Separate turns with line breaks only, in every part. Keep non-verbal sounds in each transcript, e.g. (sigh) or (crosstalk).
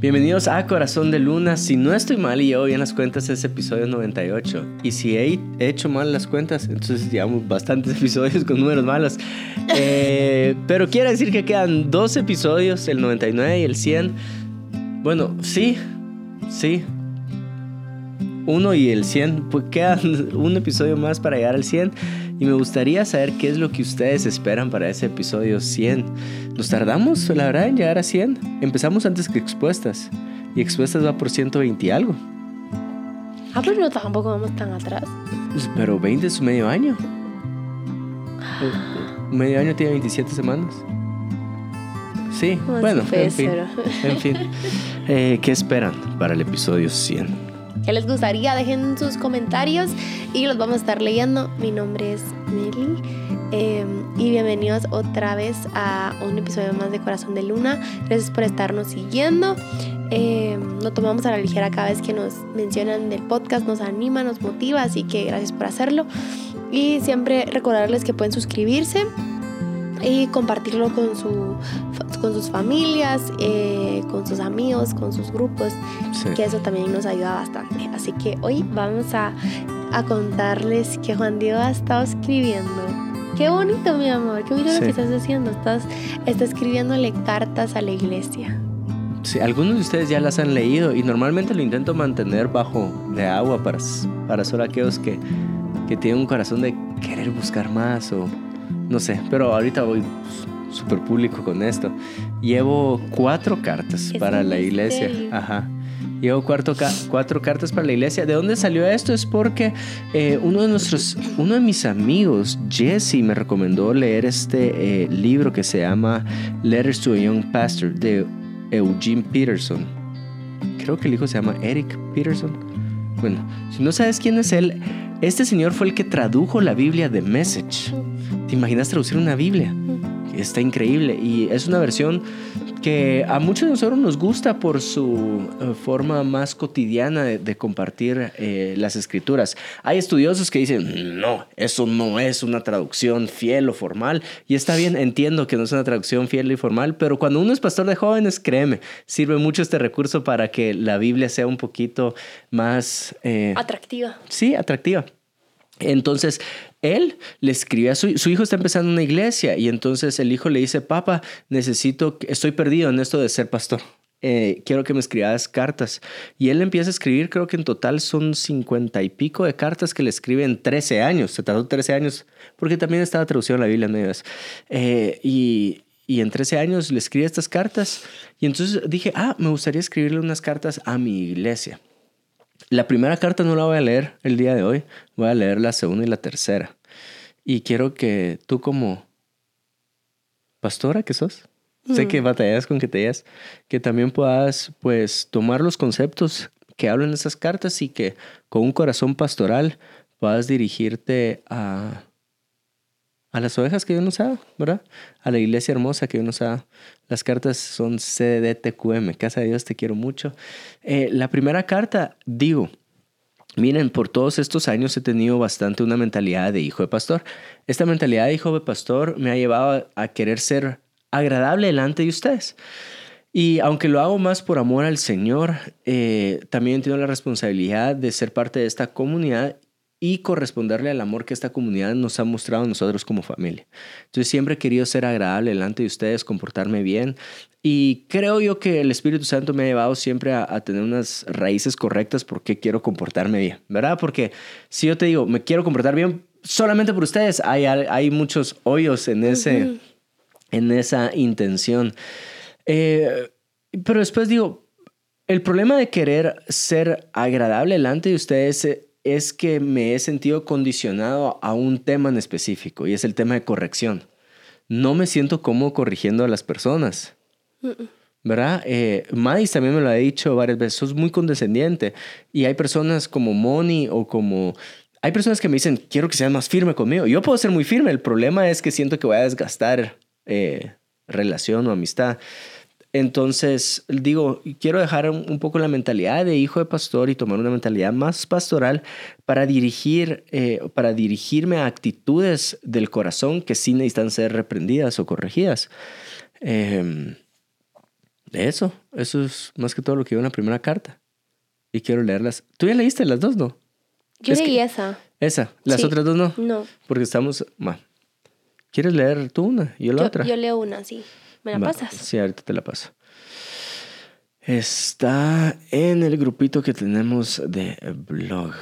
Bienvenidos a Corazón de Luna. Si no estoy mal y llevo bien las cuentas, es episodio 98. Y si he hecho mal las cuentas, entonces llevamos bastantes (laughs) episodios con números malos. Eh, (laughs) pero quiere decir que quedan dos episodios, el 99 y el 100. Bueno, sí, sí. Uno y el 100, pues quedan (laughs) un episodio más para llegar al 100. Y me gustaría saber qué es lo que ustedes esperan para ese episodio 100. Nos tardamos, la verdad, en llegar a 100. Empezamos antes que Expuestas. Y Expuestas va por 120 y algo.
Ah, pero no tampoco vamos tan atrás.
Pues, pero 20 es medio año. medio año tiene 27 semanas. Sí, bueno, en fin. En fin. (laughs) Eh, ¿Qué esperan para el episodio 100?
¿Qué les gustaría? Dejen sus comentarios y los vamos a estar leyendo. Mi nombre es Meli em, y bienvenidos otra vez a un episodio más de Corazón de Luna. Gracias por estarnos siguiendo. Eh, lo tomamos a la ligera cada vez que nos mencionan del podcast, nos anima, nos motiva, así que gracias por hacerlo. Y siempre recordarles que pueden suscribirse y compartirlo con, su, con sus familias, eh, con sus amigos, con sus grupos, que eso también nos ayuda bastante. Así que hoy vamos a, a contarles que Juan Diego ha estado escribiendo. Qué bonito, mi amor, qué bonito lo que estás haciendo. Estás, estás escribiéndole cartas a la iglesia.
Sí, algunos de ustedes ya las han leído y normalmente lo intento mantener bajo de agua para, para solo aquellos que, que tienen un corazón de querer buscar más o no sé, pero ahorita voy súper público con esto. Llevo cuatro cartas para la iglesia. Ajá. Llevo cuatro, cuatro cartas para la iglesia. ¿De dónde salió esto? Es porque eh, uno de nuestros, uno de mis amigos, Jesse, me recomendó leer este eh, libro que se llama Letters to a Young Pastor de Eugene Peterson. Creo que el hijo se llama Eric Peterson. Bueno, si no sabes quién es él, este señor fue el que tradujo la Biblia de Message. ¿Te imaginas traducir una Biblia? Está increíble y es una versión que a muchos de nosotros nos gusta por su eh, forma más cotidiana de, compartir eh, las escrituras. Hay estudiosos que dicen, no, eso no es una traducción fiel o formal. Y está bien, entiendo que no es una traducción fiel y formal, pero cuando uno es pastor de jóvenes, créeme, sirve mucho este recurso para que la Biblia sea un poquito más...
Eh, atractiva.
Sí, atractiva. Entonces, él le escribe a su, hijo está empezando una iglesia y entonces el hijo le dice, papá, necesito, estoy perdido en esto de ser pastor. Eh, quiero que me escribas cartas. Y él empieza a escribir, creo que en total son cincuenta y pico de cartas que le escribe en 13 años. Se tardó 13 años, porque también estaba traducido en la Biblia en eh, y, y en 13 años le escribe estas cartas. Y entonces dije, ah, me gustaría escribirle unas cartas a mi iglesia. La primera carta no la voy a leer el día de hoy, voy a leer la segunda y la tercera. Y quiero que tú como pastora que sos, sé que mm. batallas con que te digas, que también puedas pues tomar los conceptos que hablan esas cartas y que con un corazón pastoral puedas dirigirte a, a las ovejas que Dios nos ha, ¿verdad? A la iglesia hermosa que Dios nos ha. Las cartas son CDTQM, Casa de Dios, te quiero mucho. Eh, la primera carta, digo, miren, por todos estos años he tenido bastante una mentalidad de hijo de pastor. Esta mentalidad de hijo de pastor me ha llevado a querer ser agradable delante de ustedes. Y aunque lo hago más por amor al Señor, eh, también tengo la responsabilidad de ser parte de esta comunidad y corresponderle al amor que esta comunidad nos ha mostrado a nosotros como familia. Entonces siempre he querido ser agradable delante de ustedes, comportarme bien y creo yo que el Espíritu Santo me ha llevado siempre a, tener unas raíces correctas porque quiero comportarme bien, ¿verdad? Porque si yo te digo, me quiero comportar bien solamente por ustedes, hay, hay muchos hoyos en, ese, en esa intención. Eh, pero después digo, el problema de querer ser agradable delante de ustedes eh, es que me he sentido condicionado a un tema en específico y es el tema de corrección. No me siento como corrigiendo a las personas. ¿Verdad? Eh, también me lo ha dicho varias veces, sos muy condescendiente y hay personas como Moni o como... Hay personas que me dicen, quiero que seas más firme conmigo. Yo puedo ser muy firme, el problema es que siento que voy a desgastar eh, relación o amistad. Entonces, digo, quiero dejar un poco la mentalidad de hijo de pastor y tomar una mentalidad más pastoral para dirigir, eh, para dirigirme a actitudes del corazón que sí necesitan ser reprendidas o corregidas. De eso, eso es más que todo lo que iba en la primera carta. Y quiero leerlas. ¿Tú ya leíste las dos, no?
Yo
Es
leí
que-
esa.
Esa, las
Sí.
otras dos no.
No.
Porque estamos... ¿Quieres leer tú una? y Yo la
Yo,
otra.
yo leo una, sí. ¿Me la
Va,
pasas?
Sí, ahorita te la paso. Está en el grupito que tenemos de blog.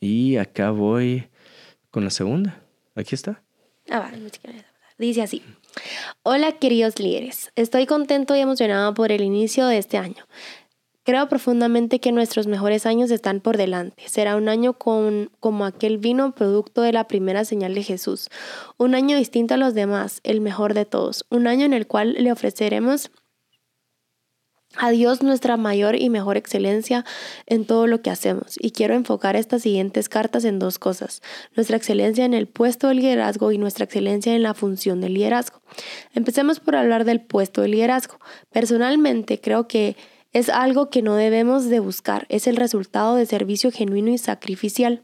Y acá voy con la segunda. Aquí está.
Ah, vale. Dice así. Hola queridos líderes, estoy contento y emocionado por el inicio de este año. Creo profundamente que nuestros mejores años están por delante. Será un año como aquel vino producto de la primera señal de Jesús. Un año distinto a los demás, el mejor de todos. Un año en el cual le ofreceremos a Dios nuestra mayor y mejor excelencia en todo lo que hacemos. Y quiero enfocar estas siguientes cartas en dos cosas. Nuestra excelencia en el puesto de liderazgo y nuestra excelencia en la función de liderazgo. Empecemos por hablar del puesto de liderazgo. Personalmente creo que es algo que no debemos de buscar. Es el resultado de servicio genuino y sacrificial.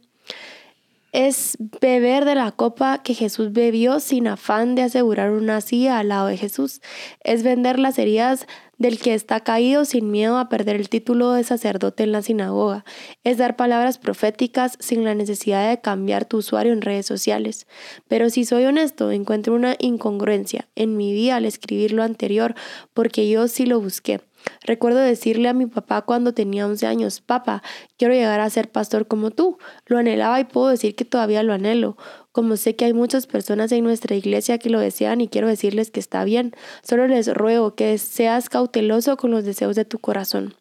Es beber de la copa que Jesús bebió sin afán de asegurar una silla al lado de Jesús. Es vender las heridas del que está caído sin miedo a perder el título de sacerdote en la sinagoga. Es dar palabras proféticas sin la necesidad de cambiar tu usuario en redes sociales. Pero si soy honesto, encuentro una incongruencia en mi vida al escribir lo anterior, porque yo sí lo busqué. Recuerdo decirle a mi papá cuando tenía 11 años, papá, quiero llegar a ser pastor como tú. Lo anhelaba y puedo decir que todavía lo anhelo. Como sé que hay muchas personas en nuestra iglesia que lo desean y quiero decirles que está bien, solo les ruego que seas cauteloso con los deseos de tu corazón.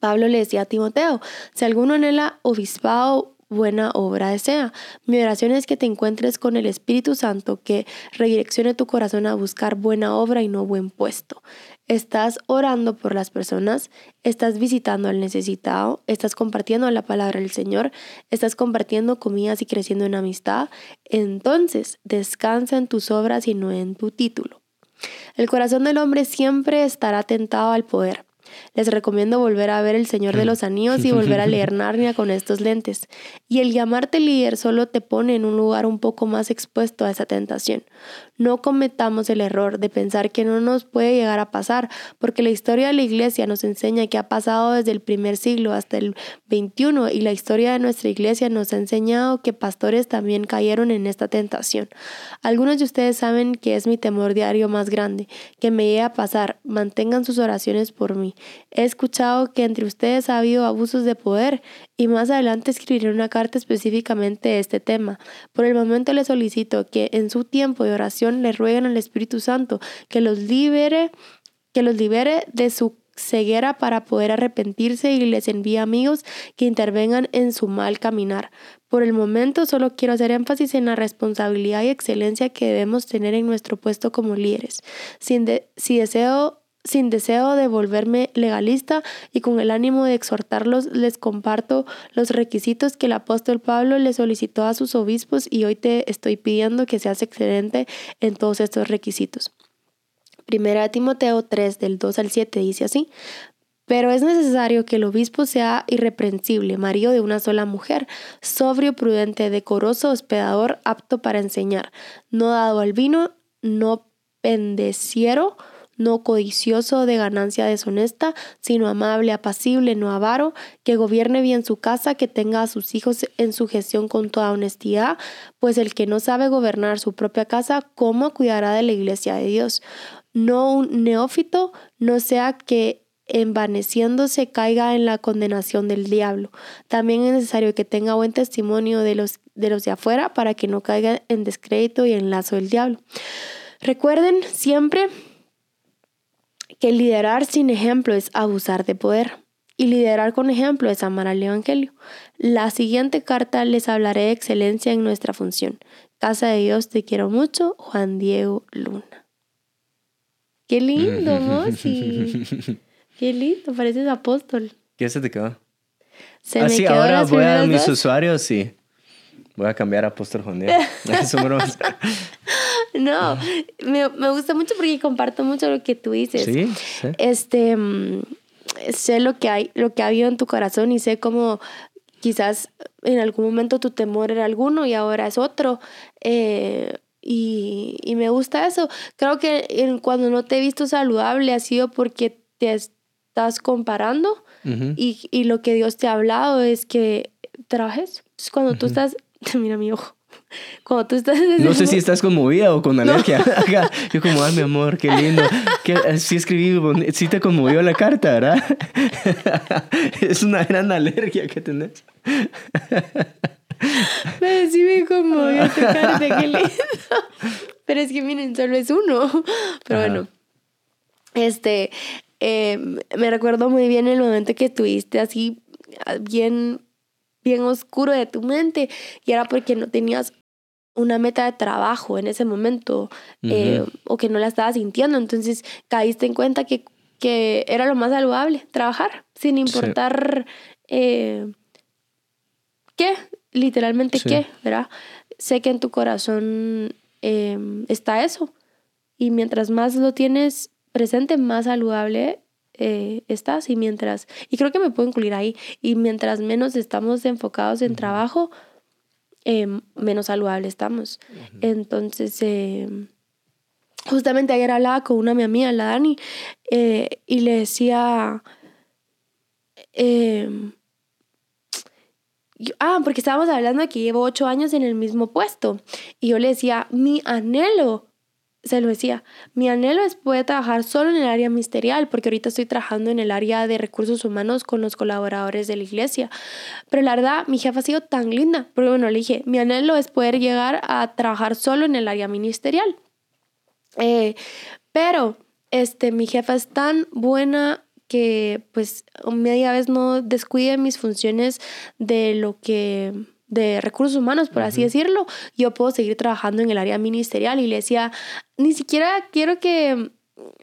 Pablo le decía a Timoteo, si alguno anhela obispado, buena obra desea. Mi oración es que te encuentres con el Espíritu Santo que redireccione tu corazón a buscar buena obra y no buen puesto. Estás orando por las personas, estás visitando al necesitado, estás compartiendo la palabra del Señor, estás compartiendo comidas y creciendo en amistad. Entonces, descansa en tus obras y no en tu título. El corazón del hombre siempre estará tentado al poder. Les recomiendo volver a ver El Señor de los (laughs) Anillos y volver a leer (laughs) Narnia con estos lentes. Y el llamarte líder solo te pone en un lugar un poco más expuesto a esa tentación. No cometamos el error de pensar que no nos puede llegar a pasar, porque la historia de la iglesia nos enseña que ha pasado desde el primer siglo hasta el 21 y la historia de nuestra iglesia nos ha enseñado que pastores también cayeron en esta tentación. Algunos de ustedes saben que es mi temor diario más grande, que me llegue a pasar. Mantengan sus oraciones por mí. He escuchado que entre ustedes ha habido abusos de poder y más adelante escribiré una carta específicamente de este tema. Por el momento les solicito que en su tiempo de oración le rueguen al Espíritu Santo que los libere, que los libere de su ceguera para poder arrepentirse y les envíe amigos que intervengan en su mal caminar. Por el momento solo quiero hacer énfasis en la responsabilidad y excelencia que debemos tener en nuestro puesto como líderes. Si deseo sin deseo de volverme legalista y con el ánimo de exhortarlos, les comparto los requisitos que el apóstol Pablo le solicitó a sus obispos y hoy te estoy pidiendo que seas excelente en todos estos requisitos. Primera Timoteo 3 del 2 al 7 dice así, pero es necesario que el obispo sea irreprensible, marido de una sola mujer, sobrio, prudente, decoroso, hospedador, apto para enseñar, no dado al vino, no pendeciero, no codicioso de ganancia deshonesta, sino amable, apacible, no avaro, que gobierne bien su casa, que tenga a sus hijos en su gestión con toda honestidad, pues el que no sabe gobernar su propia casa, ¿cómo cuidará de la iglesia de Dios? No un neófito, no sea que envaneciéndose caiga en la condenación del diablo. También es necesario que tenga buen testimonio de los de, los de afuera para que no caiga en descrédito y en lazo del diablo. Recuerden siempre que liderar sin ejemplo es abusar de poder y liderar con ejemplo es amar al Evangelio. La siguiente carta les hablaré de excelencia en nuestra función. Casa de Dios, te quiero mucho, Juan Diego Luna. Qué lindo, Mosi. (laughs) Qué lindo, pareces apóstol.
¿Qué se te quedó?
Se me
Así,
quedó
ahora voy a mis
dos.
usuarios y voy a cambiar a Apóstol (laughs) bromas.
No, me, me gusta mucho porque comparto mucho lo que tú dices.
Sí, sí.
Este, mm, sé lo que hay, lo que ha habido en tu corazón y sé cómo quizás en algún momento tu temor era alguno y ahora es otro. Eh, y, y me gusta eso. Creo que en- cuando no te he visto saludable ha sido porque te estás comparando y, y lo que Dios te ha hablado es que trabajes. Entonces, cuando tú estás, (laughs) mira mi ojo, cuando tú estás...
No sé si estás conmovida o con alergia. (laughs) Ajá. Yo como, ay, mi amor, qué lindo. Que, eh, sí escribí, sí te conmovió la carta, ¿verdad? (laughs) es una gran alergia que tenés.
Pero sí me conmovió tu carta, qué lindo. Pero es que miren, solo es uno. Pero
Ajá.
bueno, este, eh, me recuerdo muy bien el momento que tuviste así ah, bien, bien oscuro de tu mente y era porque no tenías una meta de trabajo en ese momento eh, o que no la estabas sintiendo. Entonces caíste en cuenta que, que era lo más saludable, trabajar, sin importar eh, qué, literalmente
Sí.
qué, ¿verdad? Sé que en tu corazón eh, está eso. Y mientras más lo tienes presente, más saludable eh, estás. Y mientras, y creo que me puedo incluir ahí, y mientras menos estamos enfocados en trabajo, eh, menos saludable estamos. Entonces, eh, justamente ayer hablaba con una mi amiga, la Dani, eh, y le decía, yo- ah, porque estábamos hablando de que llevo ocho años en el mismo puesto. Y yo le decía, mi anhelo, se lo decía, mi anhelo es poder trabajar solo en el área ministerial, porque ahorita estoy trabajando en el área de recursos humanos con los colaboradores de la iglesia. Pero la verdad, mi jefa ha sido tan linda, porque bueno, le dije, mi anhelo es poder llegar a trabajar solo en el área ministerial. Eh, pero este, mi jefa es tan buena que pues media vez no descuide mis funciones de lo que de recursos humanos, por así decirlo, yo puedo seguir trabajando en el área ministerial y le decía, ni siquiera quiero que,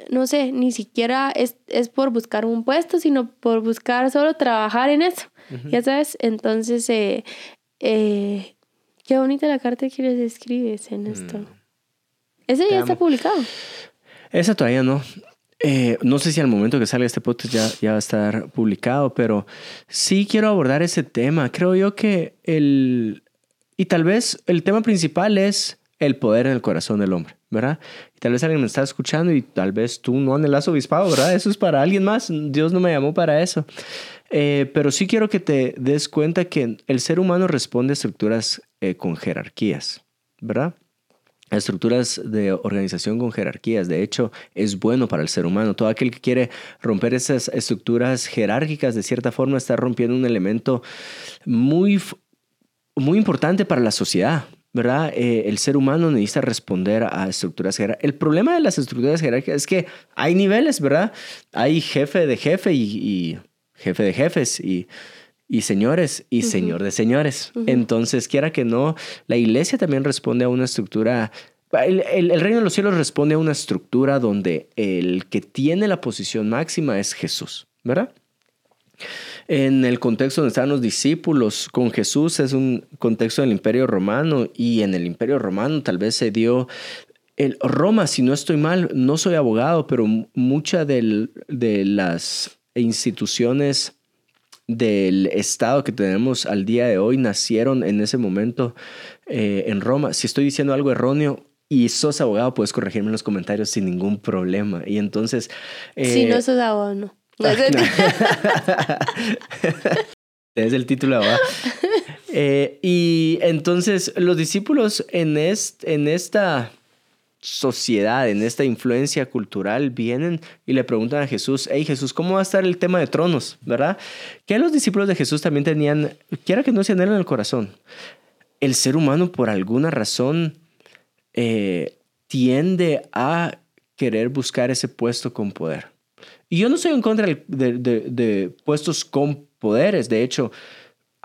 no sé, ni siquiera es, es por buscar un puesto, sino por buscar solo trabajar en eso, ya sabes, entonces, eh, eh, qué bonita la carta que les escribes en esto. Ese
Te
ya está publicado.
Esa todavía no. Eh, no sé si al momento que salga este podcast ya, va a estar publicado, pero sí quiero abordar ese tema. Creo yo que el... Y tal vez el tema principal es el poder en el corazón del hombre, ¿verdad? Y tal vez alguien me está escuchando y tal vez tú no anhelas obispado, ¿verdad? Eso es para alguien más. Dios no me llamó para eso. Eh, pero sí quiero que te des cuenta que el ser humano responde a estructuras eh, con jerarquías, ¿verdad? Estructuras de organización con jerarquías. De hecho, es bueno para el ser humano. Todo aquel que quiere romper esas estructuras jerárquicas, de cierta forma, está rompiendo un elemento muy, muy importante para la sociedad. ¿Verdad? Eh, el ser humano necesita responder a estructuras jerárquicas. El problema de las estructuras jerárquicas es que hay niveles, ¿verdad? Hay jefe de jefe y, y jefe de jefes y, y señores y señor de señores. Entonces, quiera que no, la iglesia también responde a una estructura. El, el- el reino de los cielos responde a una estructura donde el que tiene la posición máxima es Jesús, ¿verdad? En el contexto donde estaban los discípulos con Jesús es un contexto del imperio romano y en el imperio romano tal vez se dio el Roma, si no estoy mal, no soy abogado, pero muchas de las instituciones del Estado que tenemos al día de hoy nacieron en ese momento eh, en Roma. Si estoy diciendo algo erróneo y sos abogado, puedes corregirme en los comentarios sin ningún problema. Y entonces...
si
eh,
no sos abogado, no. (laughs) (laughs)
es el título de abogado. (laughs) Eh, y entonces los discípulos en, est- en esta sociedad, en esta influencia cultural, vienen y le preguntan a Jesús, hey Jesús, ¿cómo va a estar el tema de tronos? ¿Verdad? Que los discípulos de Jesús también tenían, quiera que no se en el corazón, el ser humano por alguna razón eh, tiende a querer buscar ese puesto con poder. Y yo no estoy en contra de puestos con poderes, de hecho,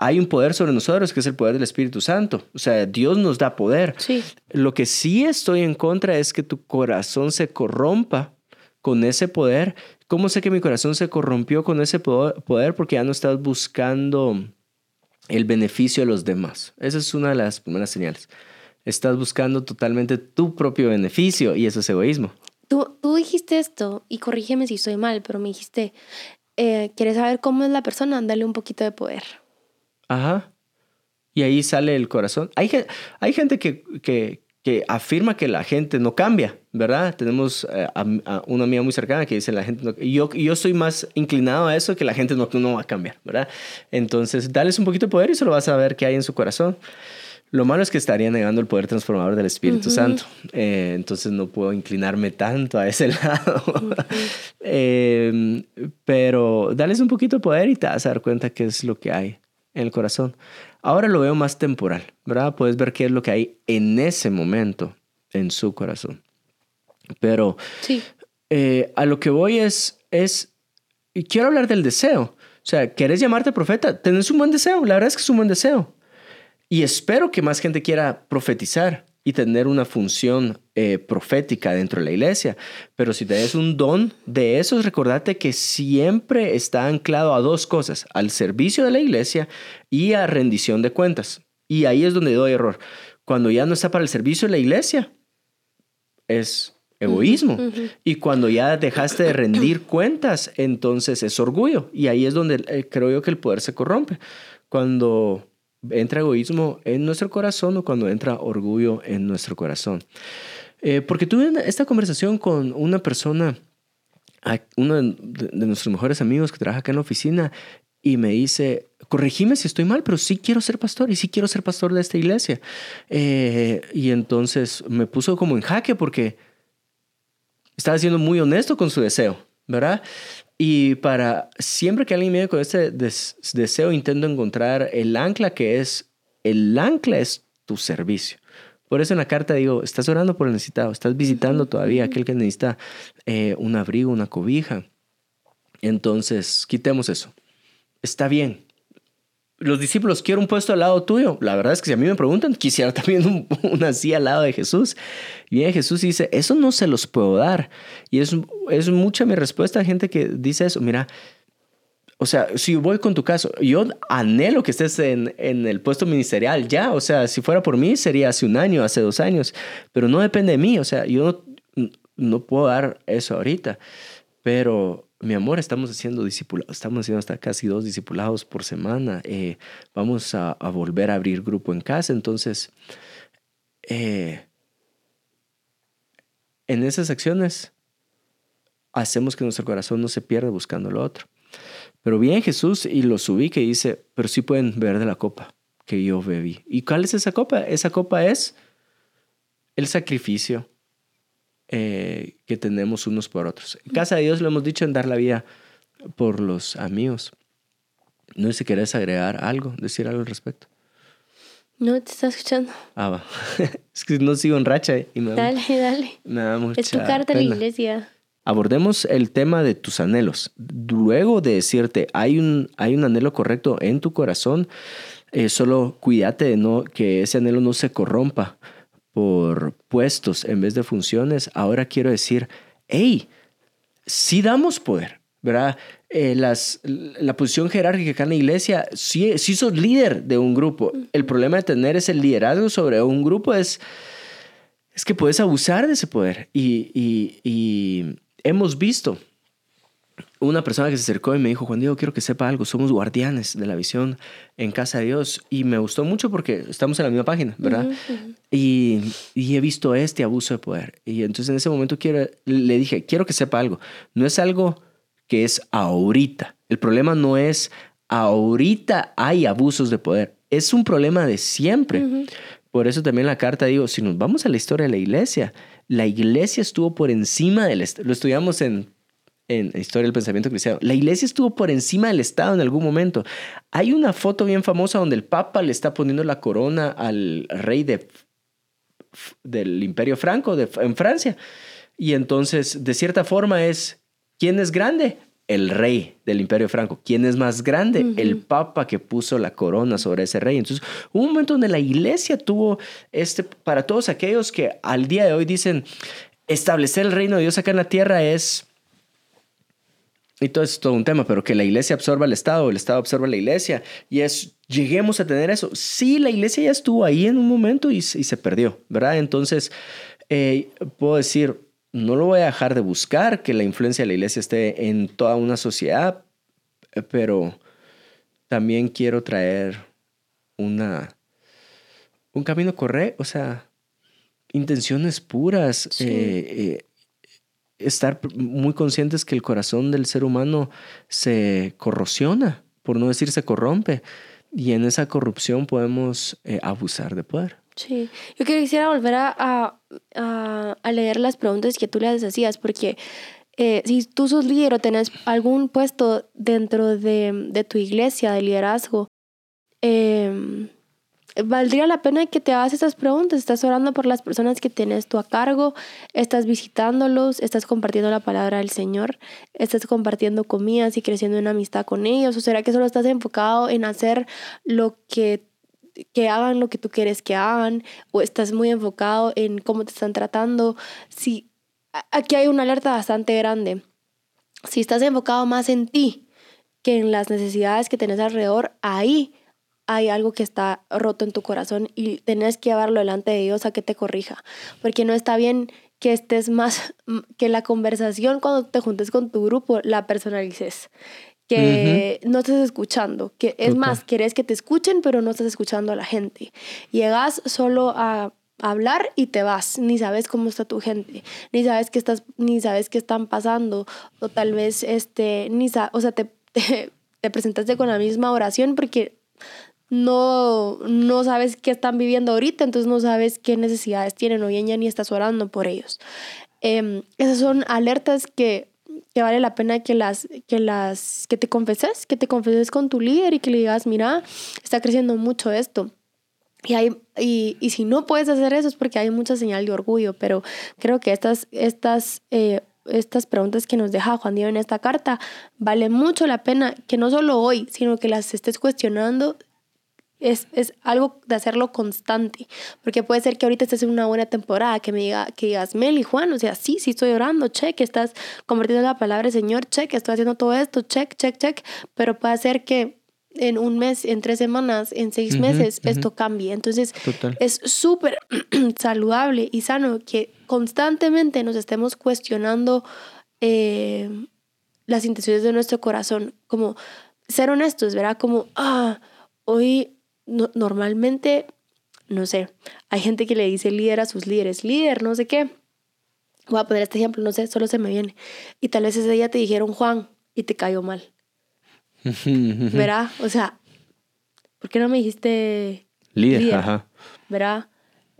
hay un poder sobre nosotros que es el poder del Espíritu Santo. O sea, Dios nos da poder.
Sí.
Lo que sí estoy en contra es que tu corazón se corrompa con ese poder. ¿Cómo sé que mi corazón se corrompió con ese po- poder? Porque ya no estás buscando el beneficio de los demás. Esa es una de las primeras señales. Estás buscando totalmente tu propio beneficio y eso es egoísmo.
Tú, tú dijiste esto, y corrígeme si estoy mal, pero me dijiste, eh, ¿quieres saber cómo es la persona? Dale un poquito de poder.
Ajá. Y ahí sale el corazón. Hay, hay gente que, que, que afirma que la gente no cambia, ¿verdad? Tenemos eh, a, una amiga muy cercana que dice la gente no, yo, yo soy más inclinado a eso que la gente no, no va a cambiar, ¿verdad? Entonces, dales un poquito de poder y solo vas a ver qué hay en su corazón. Lo malo es que estaría negando el poder transformador del Espíritu Santo. Eh, entonces no puedo inclinarme tanto a ese (laughs) lado. Em, pero dales un poquito de poder y te vas a dar cuenta qué es lo que hay en el corazón. Ahora lo veo más temporal, ¿verdad? Puedes ver qué es lo que hay en ese momento en su corazón. Pero
sí.
Eh, a lo que voy es, es, quiero hablar del deseo. O sea, ¿querés llamarte profeta? Tenés un buen deseo. La verdad es que es un buen deseo. Y espero que más gente quiera profetizar y tener una función eh, profética dentro de la iglesia. Pero si tenés un don de esos, recordate que siempre está anclado a dos cosas, al servicio de la iglesia y a rendición de cuentas. Y ahí es donde doy error. Cuando ya no está para el servicio de la iglesia, es egoísmo. Y cuando ya dejaste de rendir (clears throat) cuentas, entonces es orgullo. Y ahí es donde eh, creo yo que el poder se corrompe. Cuando entra egoísmo en nuestro corazón o cuando entra orgullo en nuestro corazón. Eh, porque tuve esta conversación con una persona, uno de, nuestros mejores amigos que trabaja acá en la oficina, y me dice, corregime si estoy mal, pero sí quiero ser pastor y sí quiero ser pastor de esta iglesia. Eh, y entonces me puso como en jaque porque estaba siendo muy honesto con su deseo, ¿verdad? Y para siempre que alguien viene con este deseo, intento encontrar el ancla que es, el ancla es tu servicio. Por eso en la carta digo, estás orando por el necesitado, estás visitando todavía aquel que necesita eh, un abrigo, una cobija. Entonces, quitemos eso. Está bien, los discípulos, quiero un puesto al lado tuyo. La verdad es que si a mí me preguntan, quisiera (laughs) también un, una silla al lado de Jesús. Y viene Jesús y dice, eso no se los puedo dar. Y es, es mucha mi respuesta a gente que dice eso. Mira, o sea, si voy con tu caso, yo anhelo que estés en, el puesto ministerial ya. O sea, si fuera por mí, sería hace un año, hace dos años. Pero no depende de mí. O sea, yo no, no puedo dar eso ahorita. Pero mi amor, estamos haciendo discipulados, estamos haciendo hasta casi dos discipulados por semana. Eh, vamos a, volver a abrir grupo en casa. Entonces, eh, en esas acciones hacemos que nuestro corazón no se pierda buscando lo otro. Pero viene Jesús y los ubica y dice, pero sí pueden beber de la copa que yo bebí. ¿Y cuál es esa copa? Esa copa es el sacrificio eh, que tenemos unos por otros. En casa de Dios lo hemos dicho en dar la vida por los amigos. No sé si querés agregar algo, decir algo al respecto.
No, te está escuchando.
Ah, va. (laughs) es que no sigo en racha. Y me
dale, dale. es tu carta a la iglesia.
Abordemos el tema de tus anhelos. Luego de decirte, hay un, hay un anhelo correcto en tu corazón, eh, solo cuídate de no, que ese anhelo no se corrompa por puestos en vez de funciones, ahora quiero decir, hey, sí damos poder, ¿verdad? Eh, las, la posición jerárquica acá en la iglesia, sí, sí sos líder de un grupo. El problema de tener ese liderazgo sobre un grupo es, es que puedes abusar de ese poder. Y, y, y hemos visto una persona que se acercó y me dijo, Juan Diego, quiero que sepa algo, somos guardianes de la visión en casa de Dios. Y me gustó mucho porque estamos en la misma página, ¿verdad? Y, y, he visto este abuso de poder. Y entonces en ese momento quiero, le dije, quiero que sepa algo. No es algo que es ahorita. El problema no es ahorita hay abusos de poder. Es un problema de siempre. Por eso también la carta digo, si nos vamos a la historia de la iglesia, la iglesia estuvo por encima del... Lo estudiamos en en Historia del Pensamiento Cristiano. La iglesia estuvo por encima del Estado en algún momento. Hay una foto bien famosa donde el Papa le está poniendo la corona al rey de, del Imperio Franco de, en Francia. Y entonces, de cierta forma, es, ¿quién es grande? El rey del Imperio Franco. ¿Quién es más grande? El Papa que puso la corona sobre ese rey. Entonces, hubo un momento donde la iglesia tuvo este, para todos aquellos que al día de hoy dicen, establecer el reino de Dios acá en la tierra es y todo es todo un tema, pero que la iglesia absorba el Estado, el Estado absorba la iglesia, y es, lleguemos a tener eso. Sí, la iglesia ya estuvo ahí en un momento y, se perdió, ¿verdad? Entonces, eh, puedo decir, no lo voy a dejar de buscar, que la influencia de la iglesia esté en toda una sociedad, eh, pero también quiero traer una, un camino correcto, o sea, intenciones puras, eh, estar muy conscientes que el corazón del ser humano se corrosiona, por no decir se corrompe, y en esa corrupción podemos abusar de poder.
Sí, yo quisiera volver a, a, leer las preguntas que tú le hacías, porque eh, si tú sos líder o tenés algún puesto dentro de, de tu iglesia de liderazgo, eh, valdría la pena que te hagas estas preguntas. Estás orando por las personas que tienes tú a cargo, estás visitándolos, estás compartiendo la palabra del Señor, estás compartiendo comidas y creciendo en amistad con ellos. ¿O será que solo estás enfocado en hacer lo que que hagan lo que tú quieres que hagan o estás muy enfocado en cómo te están tratando. Si aquí hay una alerta bastante grande. Si estás enfocado más en ti que en las necesidades que tienes alrededor, ahí hay algo que está roto en tu corazón y tenés que llevarlo delante de Dios a que te corrija, porque no está bien que estés más, que la conversación cuando te juntes con tu grupo la personalices que no estás escuchando, que es más, quieres que te escuchen, pero no estás escuchando a la gente. Llegas solo a hablar y te vas, ni sabes cómo está tu gente, ni sabes qué estás, ni sabes qué están pasando, o tal vez este, ni o sea, te, te, presentaste con la misma oración porque no, no sabes qué están viviendo ahorita, entonces no sabes qué necesidades tienen o bien ya ni estás orando por ellos. Em, esas son alertas que que vale la pena que las que las que te confeses, que te confeses con tu líder y que le digas, "Mira, está creciendo mucho esto." Y, hay, y, y si no puedes hacer eso es porque hay mucha señal de orgullo, pero creo que estas, estas, eh, estas preguntas que nos deja Juan Diego en esta carta vale mucho la pena que no solo hoy, sino que las estés cuestionando es, es, algo de hacerlo constante, porque puede ser que ahorita estés en una buena temporada, que me diga, que digas, Meli, Juan, o sea, sí, sí estoy orando, check, estás convirtiendo la palabra Señor, check, estoy haciendo todo esto, check, check, check, pero puede ser que en un mes, en tres semanas, en seis meses, esto cambie. Entonces, es súper (clears throat) saludable y sano que constantemente nos estemos cuestionando eh, las intenciones de nuestro corazón, como ser honestos, ¿verdad? Como, ah, hoy normalmente, no sé, hay gente que le dice líder a sus líderes, líder, no sé qué. Voy a poner este ejemplo, no sé, solo se me viene. Y tal vez ese día te dijeron Juan y te cayó mal. (laughs) ¿Verdad? O sea, ¿por qué no me dijiste líder? Ajá. ¿Verdad?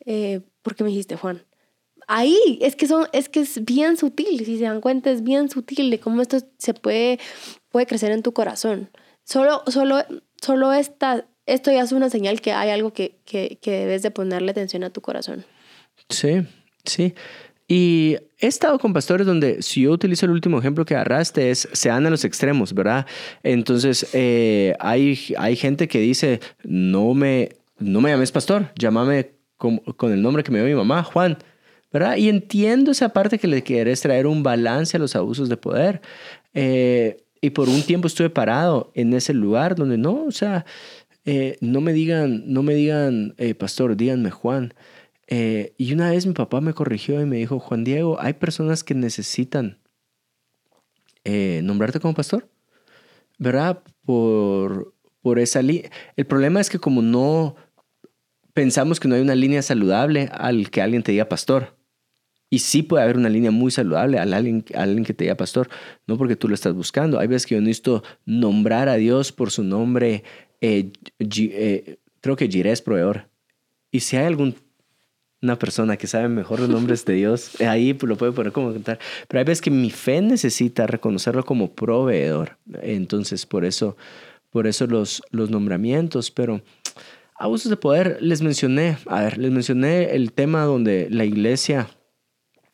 Eh, ¿Por qué me dijiste Juan? Ahí es que son, es que es bien sutil, si se dan cuenta, es bien sutil de cómo esto se puede, puede crecer en tu corazón. Solo, solo, solo esta, esto ya es una señal que hay algo que, que, que debes de ponerle atención a tu corazón.
Sí, sí. Y he estado con pastores donde, si yo utilizo el último ejemplo que agarraste, es se dan a los extremos, ¿verdad? Entonces, eh, hay, hay gente que dice, no me, no me llames pastor, llámame con, el nombre que me dio mi mamá, Juan, ¿verdad? Y entiendo esa parte que le quieres traer un balance a los abusos de poder. Eh, y por un tiempo estuve parado en ese lugar donde no, o sea, eh, no me digan, no me digan, eh, pastor, díganme Juan. Eh, y una vez mi papá me corrigió y me dijo, Juan Diego, hay personas que necesitan nombrarte como pastor, ¿verdad? Por, por esa línea. El problema es que como no pensamos que no hay una línea saludable al que alguien te diga pastor. Y sí puede haber una línea muy saludable al alguien, a alguien que te diga pastor, no porque tú lo estás buscando. Hay veces que yo necesito nombrar a Dios por su nombre eh, eh, creo que Jiré es proveedor. Y si hay alguna persona que sabe mejor los nombres de Dios, (laughs) ahí lo puede poner como contar. Pero hay veces que mi fe necesita reconocerlo como proveedor. Entonces, por eso, por eso los, los nombramientos. Pero abusos de poder, les mencioné, a ver, les mencioné el tema donde la iglesia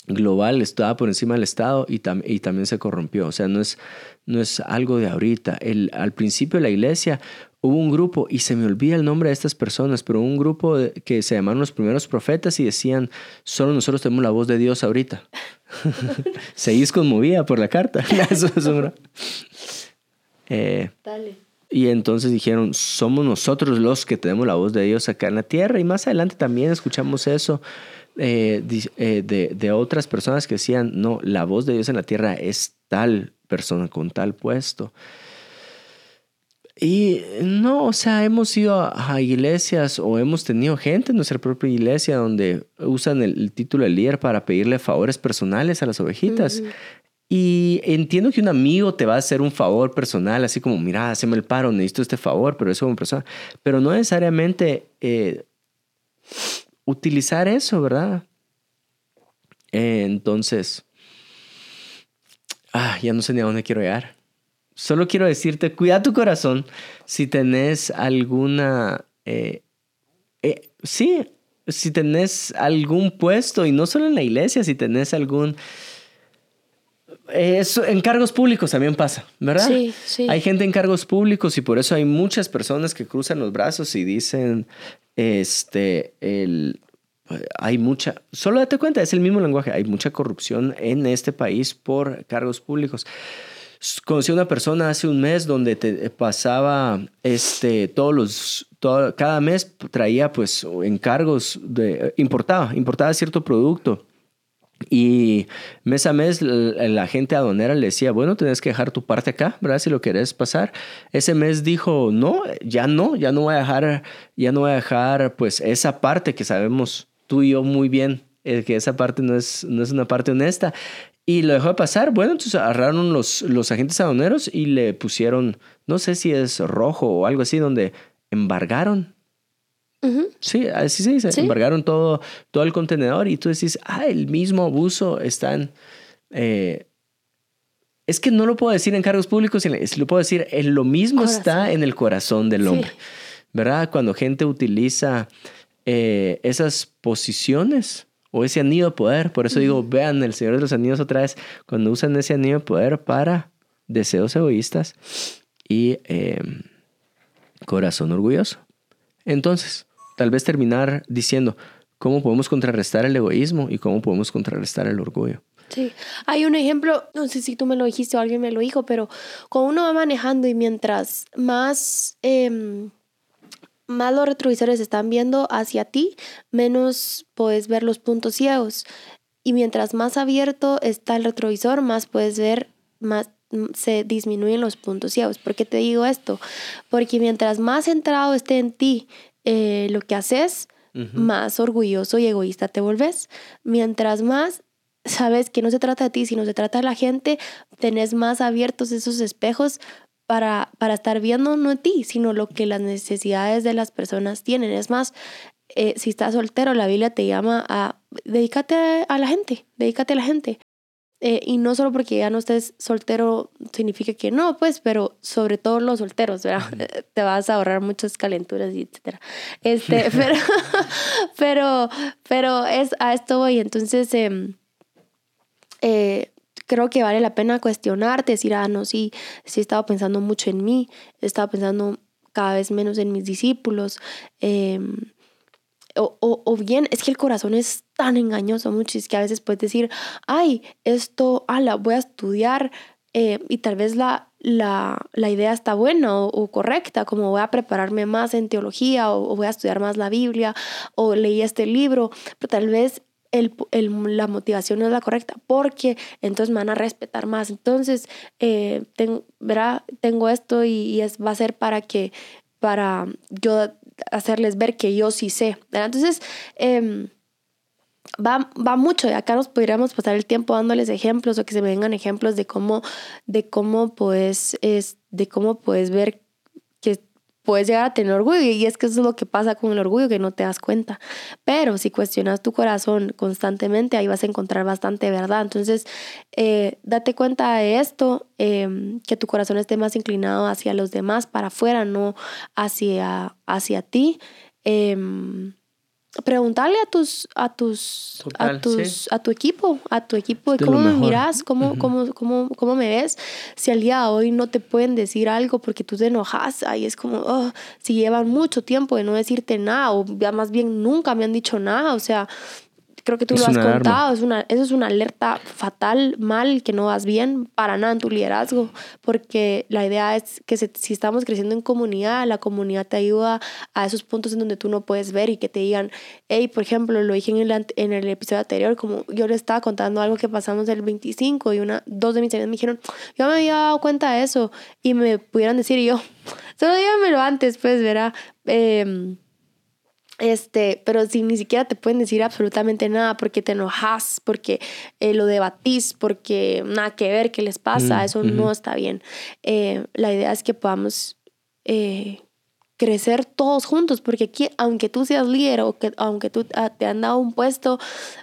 global estaba por encima del Estado y, y también se corrompió. O sea, no es, no es algo de ahorita. El, al principio de la iglesia hubo un grupo, y se me olvida el nombre de estas personas, pero un grupo que se llamaron los primeros profetas y decían, solo nosotros tenemos la voz de Dios ahorita. (laughs) Seguís conmovida por la carta. (laughs) eh, Y entonces dijeron, somos nosotros los que tenemos la voz de Dios acá en la tierra. Y más adelante también escuchamos eso eh, eh, de, de otras personas que decían, no, la voz de Dios en la tierra es tal persona con tal puesto. Y no, o sea, hemos ido a, iglesias o hemos tenido gente en nuestra propia iglesia donde usan el, título de líder para pedirle favores personales a las ovejitas. Y entiendo que un amigo te va a hacer un favor personal, así como, mira, haceme el paro, necesito este favor, pero eso es una persona. Pero no necesariamente eh, utilizar eso, ¿verdad? Entonces, ah, ya no sé ni a dónde quiero llegar solo quiero decirte, cuida tu corazón si tenés alguna... Eh, eh, sí, si tenés algún puesto, y no solo en la iglesia, si tenés algún... Eso, en cargos públicos también pasa, ¿verdad?
Sí, sí.
Hay gente en cargos públicos y por eso hay muchas personas que cruzan los brazos y dicen, este, el, hay mucha, solo date cuenta, es el mismo lenguaje, hay mucha corrupción en este país por cargos públicos. Conocí a una persona hace un mes donde te pasaba este, todos los, todo, cada mes traía pues encargos de, importaba, importaba cierto producto. Y mes a mes la gente adonera le decía, bueno, tienes que dejar tu parte acá, ¿verdad? Si lo querés pasar. Ese mes dijo, no, ya no, ya no voy a dejar, ya no voy a dejar pues esa parte que sabemos tú y yo muy bien, eh, que esa parte no es, no es una parte honesta. Y lo dejó de pasar. Bueno, entonces agarraron los, los agentes aduaneros y le pusieron, no sé si es rojo o algo así, donde embargaron. Sí, así se dice. Embargaron todo, todo el contenedor y tú decís, ah, el mismo abuso está en... Eh, es que no lo puedo decir en cargos públicos, lo puedo decir, en lo mismo está en el corazón del hombre. ¿Verdad? Cuando gente utiliza eh, esas posiciones o ese anillo de poder. Por eso digo, vean el Señor de los Anillos otra vez, cuando usan ese anillo de poder para deseos egoístas y em, corazón orgulloso. Entonces, tal vez terminar diciendo cómo podemos contrarrestar el egoísmo y cómo podemos contrarrestar el orgullo.
Sí, hay un ejemplo, no sé si tú me lo dijiste o alguien me lo dijo, pero cuando uno va manejando y mientras más em, más los retrovisores están viendo hacia ti, menos puedes ver los puntos ciegos. Y mientras más abierto está el retrovisor, más puedes ver, más mm, se disminuyen los puntos ciegos. ¿Por qué te digo esto? Porque mientras más centrado esté en ti eh, lo que haces, más orgulloso y egoísta te volvés. Mientras más sabes que no se trata de ti, sino se trata de la gente, tenés más abiertos esos espejos para, para estar viendo no a ti, sino lo que las necesidades de las personas tienen. Es más, eh, si estás soltero, la Biblia te llama a dedícate a la gente, dedícate a la gente. Eh, y no solo porque ya no estés soltero significa que no, pues, pero sobre todo los solteros, ¿verdad? (laughs) Te vas a ahorrar muchas calenturas y etcétera. Este, (laughs) pero, (laughs) pero, pero es a esto voy. Entonces, em, eh, creo que vale la pena cuestionarte, decir, ah, no, sí, sí he estado pensando mucho en mí, he estado pensando cada vez menos en mis discípulos. Em, o, o, bien, es que el corazón es tan engañoso, mucho, es que a veces puedes decir, ay, esto, ala, voy a estudiar eh, y tal vez la, la, la idea está buena o, correcta, como voy a prepararme más en teología o, o, voy a estudiar más la Biblia o leí este libro, pero tal vez el, la motivación no es la correcta, porque entonces me van a respetar más. Entonces, eh, tengo, tengo esto y, es, va a ser para que, para yo hacerles ver que yo sí sé. Entonces, em, va, va mucho. Acá nos podríamos pasar el tiempo dándoles ejemplos o que se me vengan ejemplos de cómo, de cómo pues, es, de cómo puedes ver puedes llegar a tener orgullo y es que eso es lo que pasa con el orgullo que no te das cuenta. Pero si cuestionas tu corazón constantemente, ahí vas a encontrar bastante verdad. Entonces, eh, date cuenta de esto, em, que tu corazón esté más inclinado hacia los demás, para afuera, no hacia, hacia ti. Em, preguntarle a tus a tus a tus a tu equipo a tu equipo cómo me miras cómo, cómo, cómo, cómo me ves. Si al día de hoy no te pueden decir algo porque tú te enojas ahí es como oh, si llevan mucho tiempo de no decirte nada o ya más bien nunca me han dicho nada o sea creo que tú lo has contado, es una, eso es una alerta fatal, mal, que no vas bien para nada en tu liderazgo, porque la idea es que si estamos creciendo en comunidad, la comunidad te ayuda a esos puntos en donde tú no puedes ver y que te digan, hey, por ejemplo, lo dije en el, en el episodio anterior, como yo le estaba contando algo que pasamos el 25 y una, dos de mis amigas me dijeron, yo me había dado cuenta de eso y me pudieran decir y yo, (laughs) Solo dígamelo antes, pues, verá. Eh, este, pero si ni siquiera te pueden decir absolutamente nada porque te enojas, porque eh, lo debatís, porque nada que ver qué les pasa,
Mm,
eso no está bien. Eh, la idea es que podamos eh, crecer todos juntos, porque aquí, aunque tú seas líder o que aunque tú ah, te han dado un puesto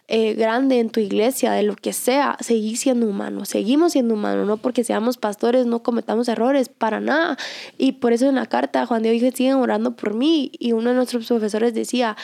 eh, grande en tu iglesia, de lo que sea, seguís siendo humano, seguimos siendo humanos, no porque seamos pastores, no cometamos errores, para nada. Y por eso en la carta Juan Diego dice, siguen orando por mí, y uno de nuestros profesores decía,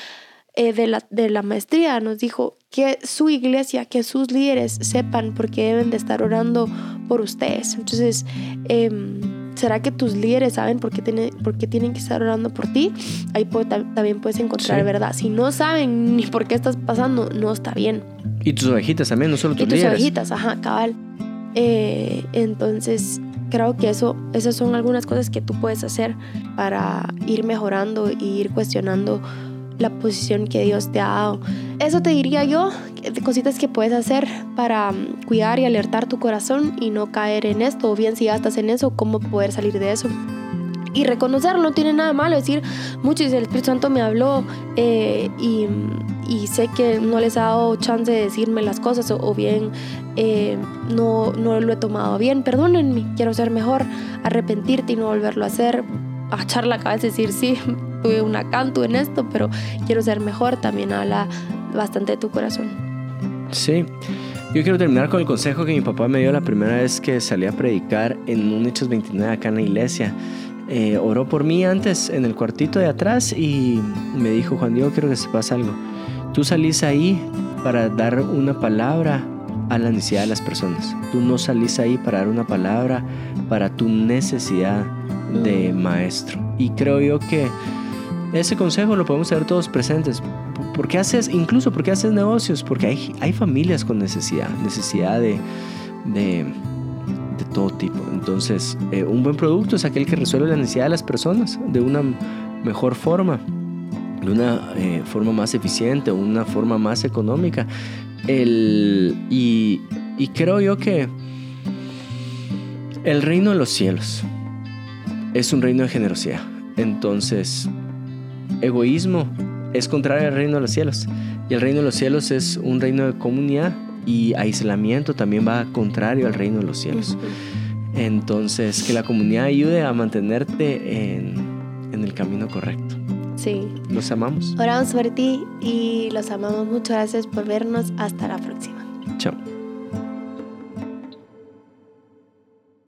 eh, de, la, de la maestría nos dijo que su iglesia, que sus líderes sepan por qué deben de estar orando por ustedes. Entonces, em, ¿será que tus líderes saben por qué, tiene- por qué tienen que estar orando por ti? Ahí puede- tam- también puedes encontrar
Sí.
verdad. Si no saben ni por qué estás pasando, no está bien.
Y tus ovejitas también, no solo
Y
tus
tus
líderes.
ovejitas, ajá, cabal. Eh, entonces, creo que eso, esas son algunas cosas que tú puedes hacer para ir mejorando y ir cuestionando la posición que Dios te ha dado. Eso te diría yo, cositas que puedes hacer para mm, cuidar y alertar tu corazón y no caer en esto, o bien si ya estás en eso, cómo poder salir de eso. Y reconocerlo, no tiene nada malo decir, mucho dice el Espíritu Santo me habló eh, y, y sé que no les ha dado chance de decirme las cosas o, o bien eh, no, no lo he tomado bien, perdónenme, quiero ser mejor, arrepentirte y no volverlo a hacer, echar la cabeza y decir, sí, (laughs) tuve una canto en esto, pero quiero ser mejor, también habla bastante de tu corazón.
Sí. Yo quiero terminar con el consejo que mi papá me dio la primera vez que salí a predicar en un Hechos 29 acá en la iglesia. Eh, oró por mí antes en el cuartito de atrás y me dijo, Juan Diego, quiero que sepas algo. Tú salís ahí para dar una palabra a la necesidad de las personas. Tú no salís ahí para dar una palabra para tu necesidad de maestro. Y creo yo que ese consejo lo podemos tener todos presentes. ¿Por qué haces, incluso porque haces negocios? Porque hay, hay familias con necesidad, necesidad de, de, de todo tipo. Entonces, eh, un buen producto es aquel que resuelve la necesidad de las personas de una mejor forma, de una eh, forma más eficiente, una forma más económica. El, y, y creo yo que el reino de los cielos es un reino de generosidad. Entonces, egoísmo es contrario al reino de los cielos. Y el reino de los cielos es un reino de comunidad y aislamiento también va contrario al reino de los cielos. Entonces, que la comunidad ayude a mantenerte en, en el camino correcto.
Sí.
Los amamos.
Oramos por ti y los amamos. Muchas gracias por vernos. Hasta la próxima.